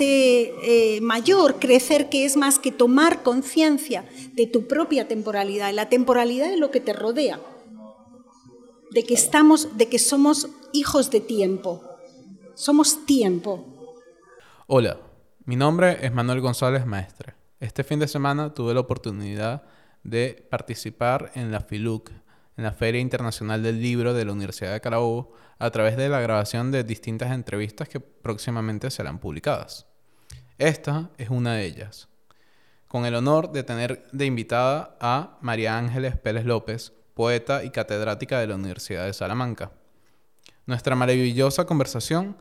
eh, mayor, crecer, que es más que tomar conciencia de tu propia temporalidad, la temporalidad de lo que te rodea, de que estamos, de que somos hijos de tiempo, somos tiempo. Hola, mi nombre es Manuel González Maestre. Este fin de semana tuve la oportunidad de participar en la FILUC, en la Feria Internacional del Libro de la Universidad de Carabobo, a través de la grabación de distintas entrevistas que próximamente serán publicadas. Esta es una de ellas, con el honor de tener de invitada a María Ángeles Pérez López, poeta y catedrática de la Universidad de Salamanca. Nuestra maravillosa conversación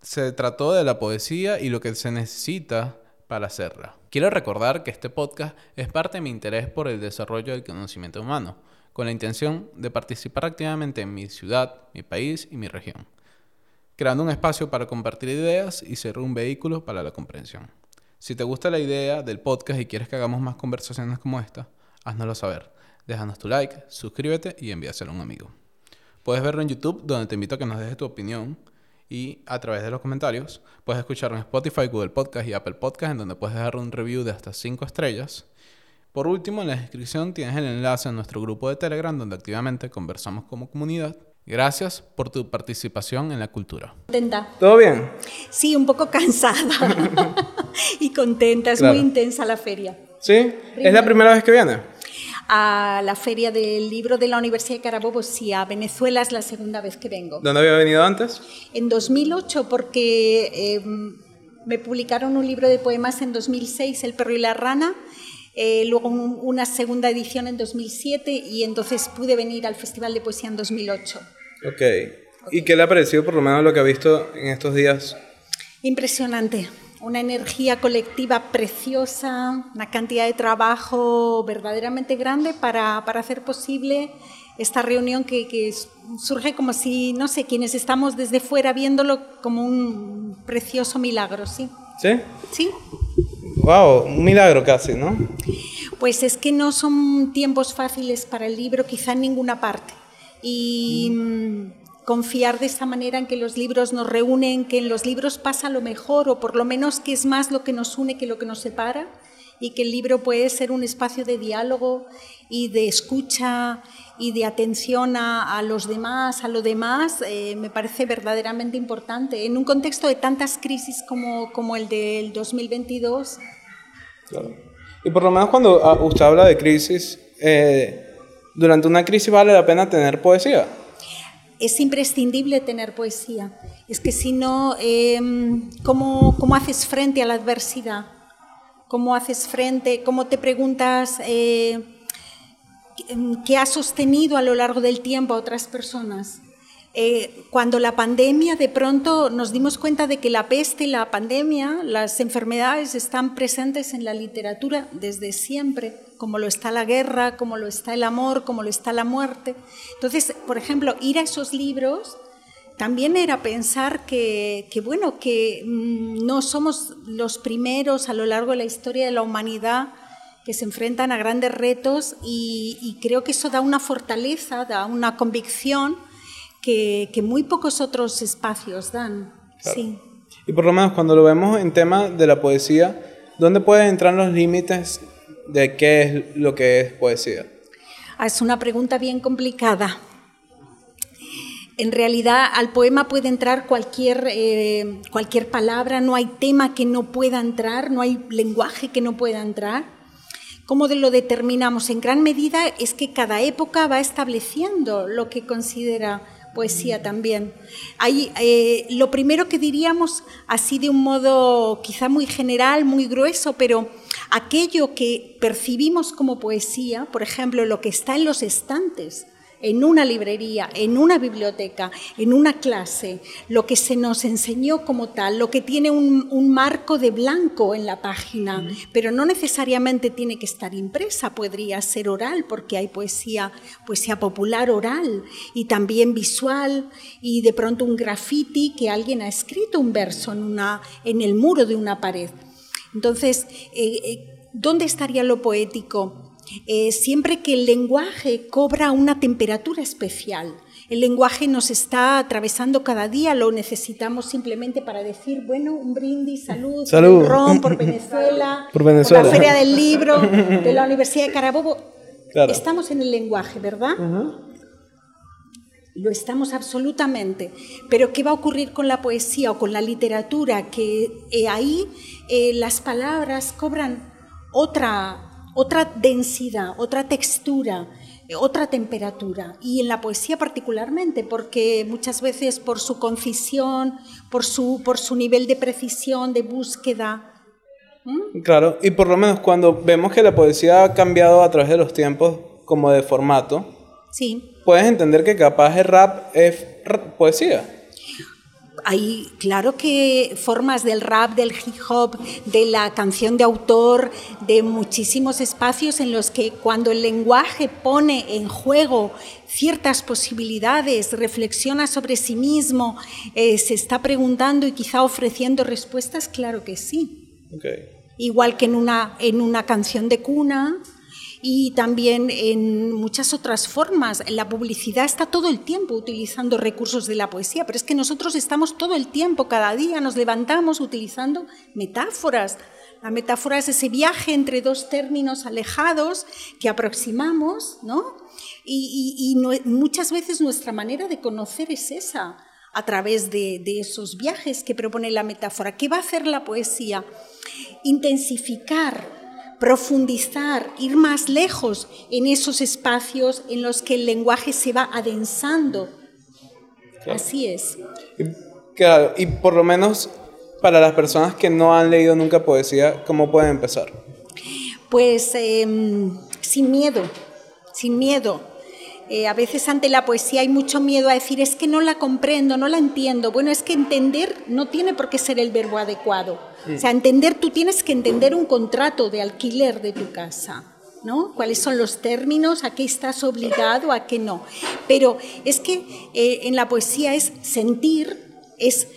se trató de la poesía y lo que se necesita para hacerla. Quiero recordar que este podcast es parte de mi interés por el desarrollo del conocimiento humano, con la intención de participar activamente en mi ciudad, mi país y mi región creando un espacio para compartir ideas y ser un vehículo para la comprensión. Si te gusta la idea del podcast y quieres que hagamos más conversaciones como esta, háznoslo saber. Déjanos tu like, suscríbete y envíaselo a un amigo. Puedes verlo en YouTube, donde te invito a que nos dejes tu opinión y a través de los comentarios. Puedes escucharlo en Spotify, Google Podcast y Apple Podcast, en donde puedes dejar un review de hasta 5 estrellas. Por último, en la descripción tienes el enlace a nuestro grupo de Telegram, donde activamente conversamos como comunidad Gracias por tu participación en la cultura. Contenta. ¿Todo bien? Sí, un poco cansada y contenta. Es muy intensa la feria. ¿Sí? ¿Es la primera vez que viene? A la feria del libro de la Universidad de Carabobo, sí. A Venezuela es la segunda vez que vengo. ¿Dónde había venido antes? En 2008, porque em, me publicaron un libro de poemas en 2006, El perro y la rana eh, luego una segunda edición en 2007 y entonces pude venir al Festival de Poesía en 2008. Ok. ¿Y qué le ha parecido por lo menos lo que ha visto en estos días? Impresionante. Una energía colectiva preciosa, una cantidad de trabajo verdaderamente grande para, para hacer posible esta reunión que, que, surge como si, no sé, quienes estamos desde fuera viéndolo como un precioso milagro, ¿sí? ¿Sí? Sí. Wow, un milagro casi, ¿no? Pues es que no son tiempos fáciles para el libro, quizá en ninguna parte. Y mm, confiar de esta manera en que los libros nos reúnen, que en los libros pasa lo mejor, o por lo menos que es más lo que nos une que lo que nos separa, y que el libro puede ser un espacio de diálogo y de escucha y de atención a, los demás, a lo demás, eh, me parece verdaderamente importante. En un contexto de tantas crisis como, como el del 2022. Y por lo menos cuando ah, usted habla de crisis, eh, durante una crisis vale la pena tener poesía. Es imprescindible tener poesía. Es que si no, em, ¿cómo, ¿cómo, haces frente a la adversidad? ¿Cómo haces frente? ¿Cómo te preguntas? Eh, que ha sostenido a lo largo del tiempo a otras personas. Eh, cuando la pandemia, de pronto nos dimos cuenta de que la peste, la pandemia, las enfermedades están presentes en la literatura desde siempre, como lo está la guerra, como lo está el amor, como lo está la muerte. Entonces, por ejemplo, ir a esos libros también era pensar que, que bueno, que mm, no somos los primeros a lo largo de la historia de la humanidad que se enfrentan a grandes retos y, creo que eso da una fortaleza, da una convicción que, muy pocos otros espacios dan. Sí. Y por lo menos cuando lo vemos en tema de la poesía, ¿dónde pueden entrar los límites de qué es lo que es poesía? Ah, es una pregunta bien complicada. En realidad al poema puede entrar cualquier, eh, cualquier palabra, no hay tema que no pueda entrar, no hay lenguaje que no pueda entrar. ¿Cómo lo determinamos? En gran medida es que cada época va estableciendo lo que considera poesía también. Eh, lo primero que diríamos, así de un modo quizá muy general, muy grueso, pero aquello que percibimos como poesía, por ejemplo, lo que está en los estantes, en una librería, en una biblioteca, en una clase, lo que se nos enseñó como tal, lo que tiene un, marco de blanco en la página, pero no necesariamente tiene que estar impresa, podría ser oral, porque hay poesía, poesía popular oral y también visual, y de pronto un graffiti que alguien ha escrito un verso en, una, en el muro de una pared. Entonces, eh, eh, ¿dónde estaría lo poético? Eh, siempre que el lenguaje cobra una temperatura especial. El lenguaje nos está atravesando cada día, lo necesitamos simplemente para decir, bueno, un brindis, salud, Salud. por ron, por Venezuela, Por Venezuela. la Feria del Libro, de la Universidad de Carabobo. Claro. Estamos en el lenguaje, ¿verdad? Lo estamos absolutamente. Pero ¿qué va a ocurrir con la poesía o con la literatura? Que eh, ahí eh, las palabras cobran otra, otra densidad, otra textura, eh, otra temperatura. Y en la poesía particularmente, porque muchas veces por su concisión, por su, por su nivel de precisión, de búsqueda, Claro, y por lo menos cuando vemos que la poesía ha cambiado a través de los tiempos como de formato, sí. puedes entender que capaz el rap es poesía. Hay, claro que formas del rap, del hip hop, de la canción de autor, de muchísimos espacios en los que cuando el lenguaje pone en juego ciertas posibilidades, reflexiona sobre sí mismo, eh, se está preguntando y quizá ofreciendo respuestas, claro que sí. Ok. Igual que en una, en una canción de cuna y también en muchas otras formas. La publicidad está todo el tiempo utilizando recursos de la poesía, pero es que nosotros estamos todo el tiempo, cada día nos levantamos utilizando metáforas. La metáfora es ese viaje entre dos términos alejados que aproximamos, ¿no? Y, muchas veces nuestra manera de conocer es esa, a través de, de esos viajes que propone la metáfora. ¿Qué va a hacer la poesía? Intensificar, profundizar, ir más lejos en esos espacios en los que el lenguaje se va adensando. Así es. Y, claro, y por lo menos para las personas que no han leído nunca poesía, ¿cómo pueden empezar? Pues em, sin miedo, sin miedo. Eh, a veces ante la poesía hay mucho miedo a decir, es que no la comprendo, no la entiendo. Bueno, es que entender no tiene por qué ser el verbo adecuado. O sea, entender, tú tienes que entender un contrato de alquiler de tu casa. ¿No? ¿Cuáles son los términos? ¿A qué estás obligado? ¿A qué no? Pero es que eh, en la poesía es sentir, es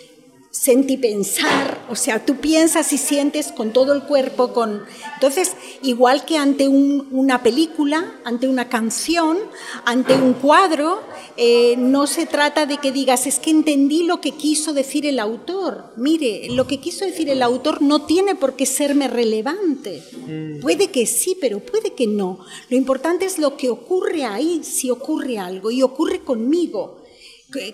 sentipensar, o sea, tú piensas y sientes con todo el cuerpo, con entonces igual que ante un- una película, ante una canción, ante un cuadro, eh, no se trata de que digas es que entendí lo que quiso decir el autor. Mire, lo que quiso decir el autor no tiene por qué serme relevante. Puede que sí, pero puede que no. Lo importante es lo que ocurre ahí, si ocurre algo y ocurre conmigo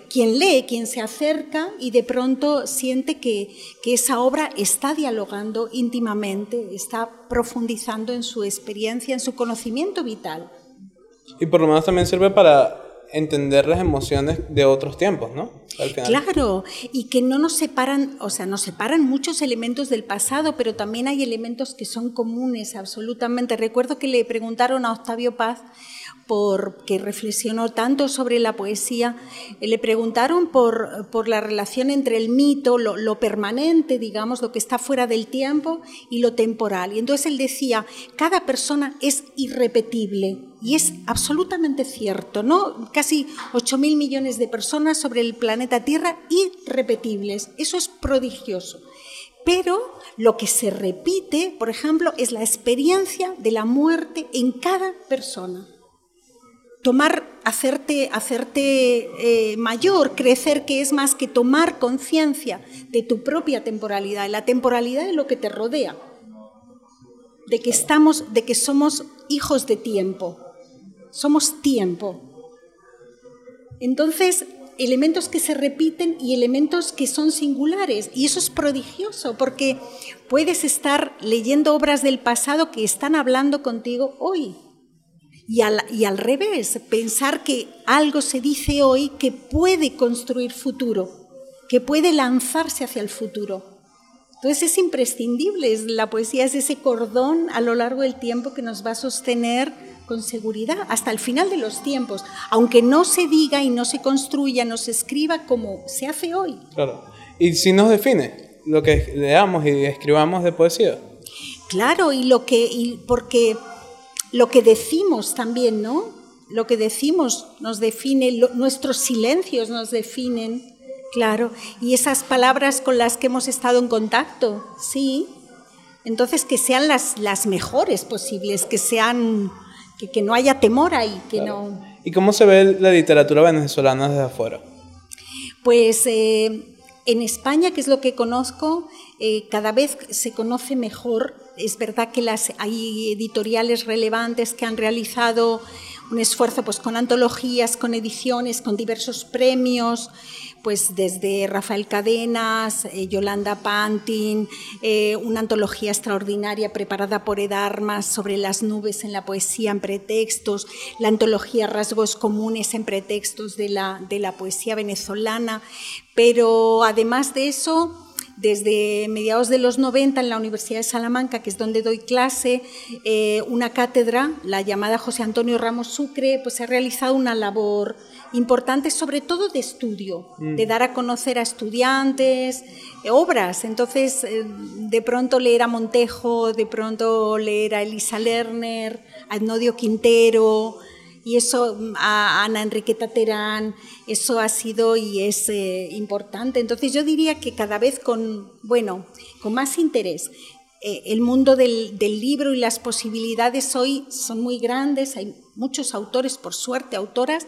quien lee, quien se acerca y de pronto siente que, que esa obra está dialogando íntimamente, está profundizando en su experiencia, en su conocimiento vital. Y por lo menos también sirve para entender las emociones de otros tiempos, ¿no? Claro, y que no nos separan, o sea, nos separan muchos elementos del pasado, pero también hay elementos que son comunes absolutamente. Recuerdo que le preguntaron a Octavio Paz porque reflexionó tanto sobre la poesía, eh, le preguntaron por, la relación entre el mito, lo, lo permanente, digamos, lo que está fuera del tiempo, y lo temporal. Y entonces él decía, cada persona es irrepetible, y es absolutamente cierto, ¿no? Casi 8.000 millones de personas sobre el planeta Tierra irrepetibles. Eso es prodigioso. Pero lo que se repite, por ejemplo, es la experiencia de la muerte en cada persona tomar, hacerte, hacerte eh, mayor, crecer, que es más que tomar conciencia de tu propia temporalidad, la temporalidad de lo que te rodea, de que estamos, de que somos hijos de tiempo, somos tiempo. Entonces, elementos que se repiten y elementos que son singulares. Y eso es prodigioso, porque puedes estar leyendo obras del pasado que están hablando contigo hoy. Y al, y al revés, pensar que algo se dice hoy que puede construir futuro, que puede lanzarse hacia el futuro. Entonces es imprescindible, es- la poesía es ese cordón a lo largo del tiempo que nos va a sostener con seguridad hasta el final de los tiempos, aunque no se diga y no se construya, no se escriba como se hace hoy. Claro. Y si nos define lo que leamos y escribamos de poesía. Claro, y lo que y porque lo que decimos también, ¿no? Lo que decimos nos define, lo- nuestros silencios nos definen, claro, y esas palabras con las que hemos estado en contacto, sí. Entonces que sean las, las mejores posibles, que sean que, que no haya temor ahí, que no ¿Y cómo se ve la literatura venezolana desde afuera? Pues eh, en España, que es lo que conozco, eh, cada vez se conoce mejor. Es verdad que hay editoriales relevantes que han realizado un esfuerzo pues, con antologías, con ediciones, con diversos premios, pues desde Rafael Cadenas, eh, Yolanda Pantin, eh, una antología extraordinaria preparada por Edarmas sobre las nubes en la poesía en pretextos, la antología Rasgos Comunes en pretextos de la, de la poesía venezolana, pero además de eso, desde mediados de los 90 en la Universidad de Salamanca, que es donde doy clase, eh, una cátedra, la llamada José Antonio Ramos Sucre, pues ha realizado una labor importante, sobre todo de estudio, mm. de dar a conocer a estudiantes eh, obras. Entonces, eh, de pronto leer a Montejo, de pronto leer a Elisa Lerner, a Quintero, y eso a Ana Enriqueta Terán, eso ha sido y es eh, importante. Entonces yo diría que cada vez con, bueno, con más interés. Eh, el mundo del, del, libro y las posibilidades hoy son muy grandes, hay muchos autores, por suerte, autoras,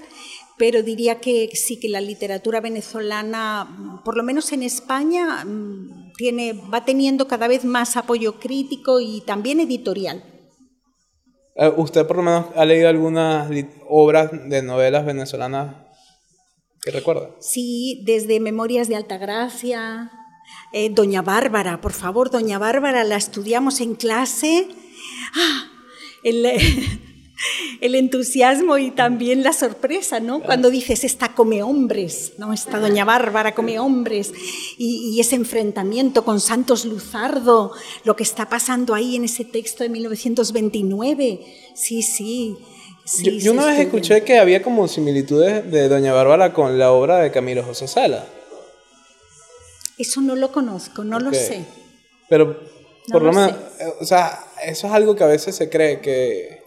pero diría que sí que la literatura venezolana, por lo menos en España, mm, tiene, va teniendo cada vez más apoyo crítico y también editorial. Eh, ¿Usted por lo menos ha leído algunas obras de novelas venezolanas que recuerda? Sí, desde Memorias de Altagracia, eh, Doña Bárbara, por favor, Doña Bárbara, la estudiamos en clase. Ah, el entusiasmo y también la sorpresa, ¿no? Cuando dices, esta come hombres, ¿no? Esta doña Bárbara come hombres, y, ese enfrentamiento con Santos Luzardo, lo que está pasando ahí en ese texto de 1929, sí, sí. yo, una vez escuché que había como similitudes de doña Bárbara con la obra de Camilo José Sala. Eso no lo conozco, no lo sé. Pero, por lo, menos, eh, o sea, eso es algo que a veces se cree que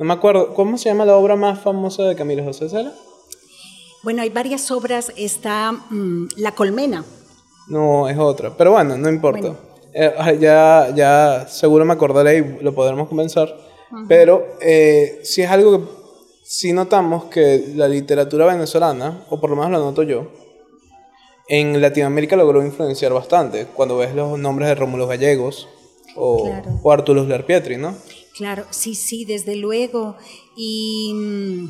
no me acuerdo, ¿cómo se llama la obra más famosa de Camilo José Sala? Bueno, hay varias obras. Está mm, La Colmena. No, es otra. Pero bueno, no importa. Eh, ya, ya seguro me acordaré y lo podremos comenzar. Pero eh, si es algo que sí notamos que la literatura venezolana, o por lo menos lo noto yo, en Latinoamérica logró influenciar bastante. Cuando ves los nombres de Rómulo Gallegos o, o Arturo Lerpietri, ¿no? Claro, sí, sí, desde luego. Y mm,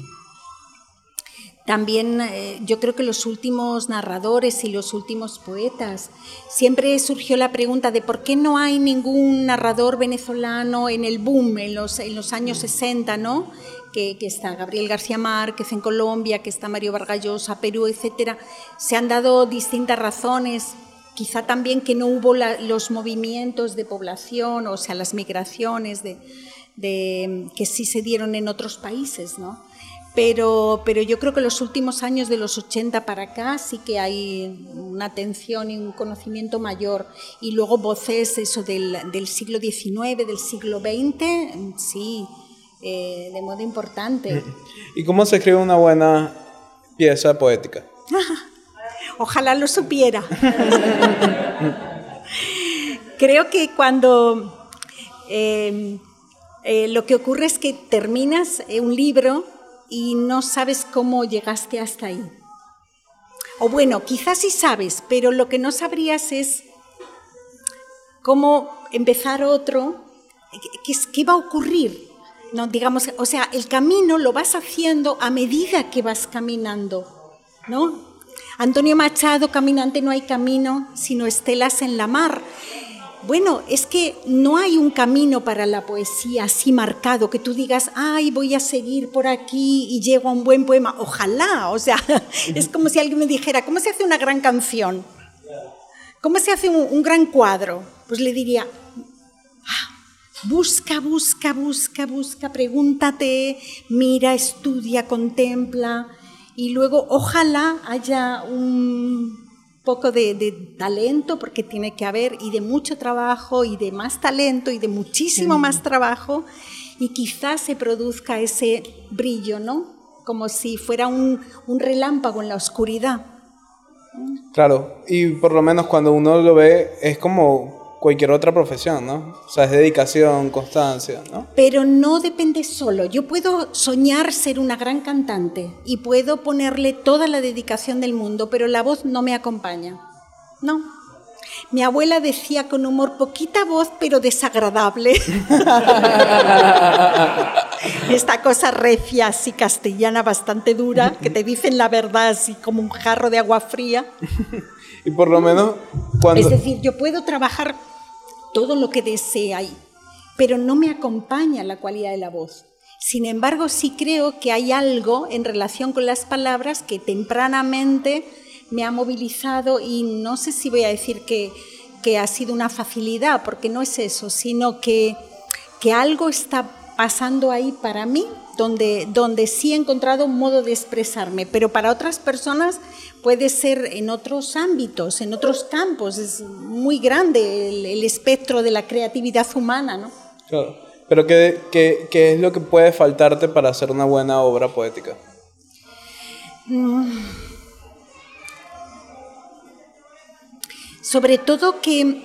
también eh, yo creo que los últimos narradores y los últimos poetas, siempre surgió la pregunta de por qué no hay ningún narrador venezolano en el boom en los, en los años 60, ¿no? Que, está Gabriel García Márquez en Colombia, que está Mario Vargallosa, Perú, etcétera. Se han dado distintas razones quizá también que no hubo los movimientos de población, o sea, las migraciones de, que sí se dieron en otros países, ¿no? Pero, pero yo creo que los últimos años de los 80 para acá sí que hay una atención y un conocimiento mayor. Y luego voces eso del, del siglo XIX, del siglo XX, sí, eh, de modo importante. ¿Y cómo se escribe una buena pieza poética? Ojalá lo supiera. creo que cuando... Eh, eh, lo que ocurre es que terminas eh, un libro y no sabes cómo llegaste hasta ahí. O bueno, quizás sí sabes, pero lo que no sabrías es cómo empezar otro, qué, qué va a ocurrir. No, digamos, o sea, el camino lo vas haciendo a medida que vas caminando, ¿no? Antonio Machado, caminante no hay camino, sino estelas en la mar. Bueno, es que no hay un camino para la poesía así marcado, que tú digas, ay, voy a seguir por aquí y llego a un buen poema. Ojalá, o sea, es como si alguien me dijera, ¿cómo se hace una gran canción? ¿Cómo se hace un, gran cuadro? Pues le diría, ah, busca, busca, busca, busca, pregúntate, mira, estudia, contempla, y luego ojalá haya un poco de, talento, porque tiene que haber, y de mucho trabajo, y de más talento, y de muchísimo más trabajo, y quizás se produzca ese brillo, ¿no? Como si fuera un, un relámpago en la oscuridad. Claro, y por lo menos cuando uno lo ve, es como cualquier otra profesión, ¿no? O sea, es dedicación, constancia, ¿no? Pero no depende solo. Yo puedo soñar ser una gran cantante y puedo ponerle toda la dedicación del mundo, pero la voz no me acompaña. No. Mi abuela decía con humor, poquita voz, pero desagradable. Esta cosa recia, así castellana, bastante dura, que te dicen la verdad así como un jarro de agua fría. y por lo menos cuando... Es decir, yo puedo trabajar todo lo que desee ahí, pero no me acompaña la cualidad de la voz. Sin embargo, sí creo que hay algo en relación con las palabras que tempranamente me ha movilizado y no sé si voy a decir que, que ha sido una facilidad, porque no es eso, sino que, que algo está pasando ahí para mí, donde, donde sí he encontrado un modo de expresarme, pero para otras personas puede ser en otros ámbitos, en otros campos, es muy grande el, espectro de la creatividad humana, ¿no? Claro, pero ¿qué, ¿qué, qué, es lo que puede faltarte para hacer una buena obra poética? Mm. Sobre todo que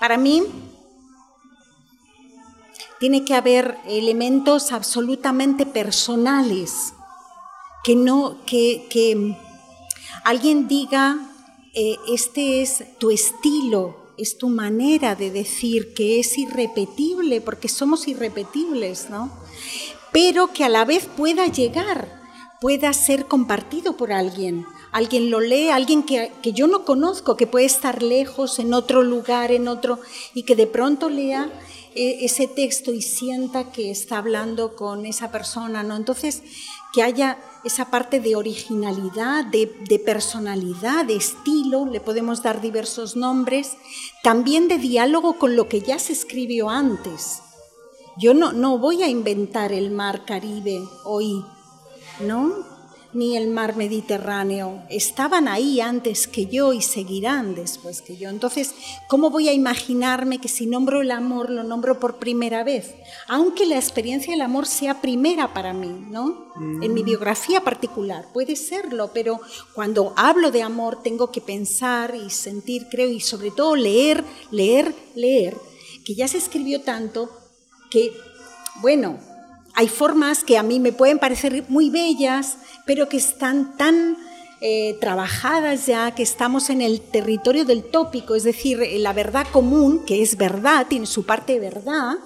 para mí tiene que haber elementos absolutamente personales, que no, que, que alguien diga, eh, este es tu estilo, es tu manera de decir que es irrepetible, porque somos irrepetibles, ¿no? Pero que a la vez pueda llegar, pueda ser compartido por alguien. Alguien lo lee, alguien que, que yo no conozco, que puede estar lejos, en otro lugar, en otro, y que de pronto lea ese texto y sienta que está hablando con esa persona, ¿no? Entonces, que haya esa parte de originalidad, de, personalidad, de estilo, le podemos dar diversos nombres, también de diálogo con lo que ya se escribió antes. Yo no, no voy a inventar el mar Caribe hoy, ¿no? Ni el mar Mediterráneo. Estaban ahí antes que yo y seguirán después que yo. Entonces, ¿cómo voy a imaginarme que si nombro el amor lo nombro por primera vez? Aunque la experiencia del amor sea primera para mí, ¿no? En mi mm. biografía particular, puede serlo, pero cuando hablo de amor tengo que pensar y sentir, creo, y sobre todo leer, leer, leer, que ya se escribió tanto que, bueno, hay formas que a mí me pueden parecer muy bellas, pero que están tan eh, trabajadas ya, que estamos en el territorio del tópico, es decir, la verdad común, que es verdad, tiene su parte de verdad,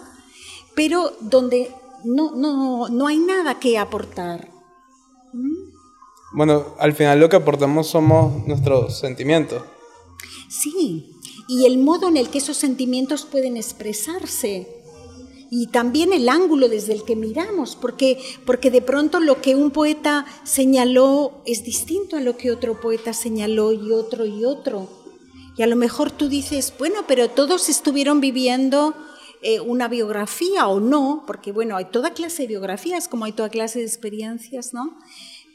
pero donde no, no, no hay nada que aportar. ¿Mm? Bueno, al final lo que aportamos somos nuestros sentimientos. Sí, y el modo en el que esos sentimientos pueden expresarse y también el ángulo desde el que miramos, porque, porque de pronto lo que un poeta señaló es distinto a lo que otro poeta señaló y otro y otro. Y a lo mejor tú dices, bueno, pero todos estuvieron viviendo eh, una biografía o no, porque bueno, hay toda clase de biografías como hay toda clase de experiencias, ¿no?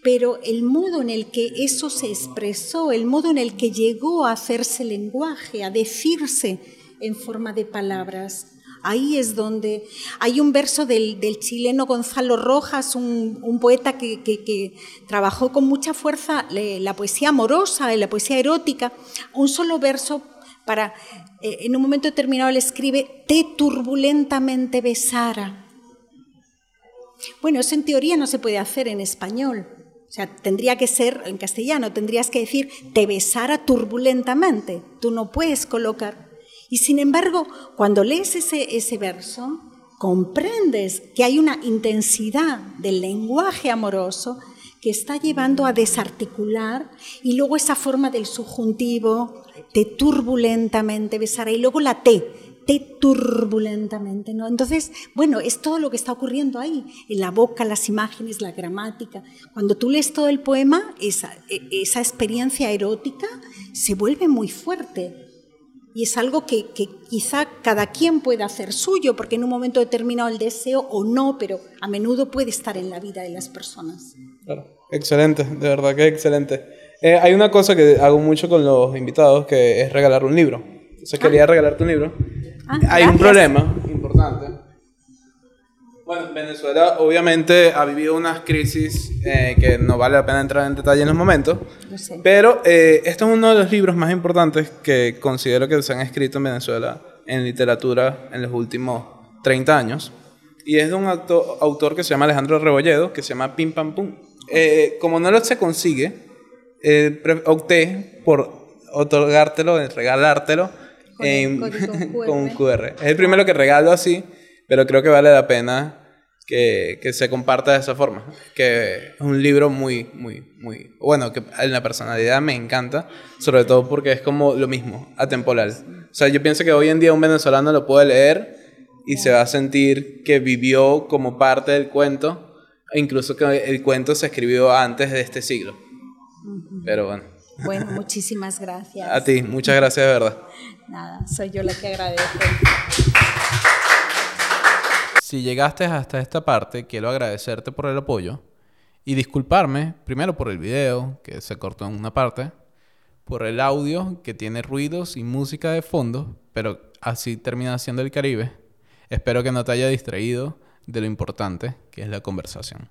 Pero el modo en el que eso se expresó, el modo en el que llegó a hacerse lenguaje, a decirse en forma de palabras, Ahí es donde hay un verso del, chileno Gonzalo Rojas, un, poeta que, trabajó con mucha fuerza la poesía amorosa y la poesía erótica. Un solo verso para, eh, en un momento determinado le escribe, te turbulentamente besara. Bueno, eso en teoría no se puede hacer en español. O sea, tendría que ser en castellano, tendrías que decir, te besara turbulentamente. Tú no puedes colocar y sin embargo, cuando lees ese, ese verso, comprendes que hay una intensidad del lenguaje amoroso que está llevando a desarticular y luego esa forma del subjuntivo, te turbulentamente besará y luego la T, te turbulentamente, ¿no? Entonces, bueno, es todo lo que está ocurriendo ahí, en la boca, las imágenes, la gramática. Cuando tú lees todo el poema, esa, e, esa experiencia erótica se vuelve muy fuerte y es algo que, quizá cada quien pueda hacer suyo, porque en un momento determinado el deseo o no, pero a menudo puede estar en la vida de las personas. Claro, excelente, de verdad que excelente. Eh, hay una cosa que hago mucho con los invitados, que es regalar un libro. Entonces quería ah. regalarte un libro. Ah, hay un problema importante. Bueno, Venezuela obviamente ha vivido unas crisis eh, que no vale la pena entrar en detalle en los momentos, Lo sé. pero eh, este es uno de los libros más importantes que considero que se han escrito en Venezuela en literatura en los últimos 30 años. Y es de un auto- autor que se llama Alejandro Rebolledo, que se llama Pim Pam Pum. Eh, como no lo se consigue, eh, opté por otorgártelo, regalártelo Con en- con un QR. QR. Es el primero que regalo así, pero creo que vale la pena que, que se comparta de esa forma. Que es un libro muy, muy, muy... Bueno, que en la personalidad me encanta, sobre todo porque es como lo mismo, atemporal. O sea, yo pienso que hoy en día un venezolano lo puede leer y se va a sentir que vivió como parte del cuento, e incluso que el cuento se escribió antes de este siglo. Pero bueno, Bueno, muchísimas gracias. a ti, muchas gracias de verdad. Nada, soy yo la que agradezco. Si llegaste hasta esta parte, quiero agradecerte por el apoyo y disculparme primero por el video, que se cortó en una parte, por el audio, que tiene ruidos y música de fondo, pero así termina siendo el Caribe. Espero que no te haya distraído de lo importante que es la conversación.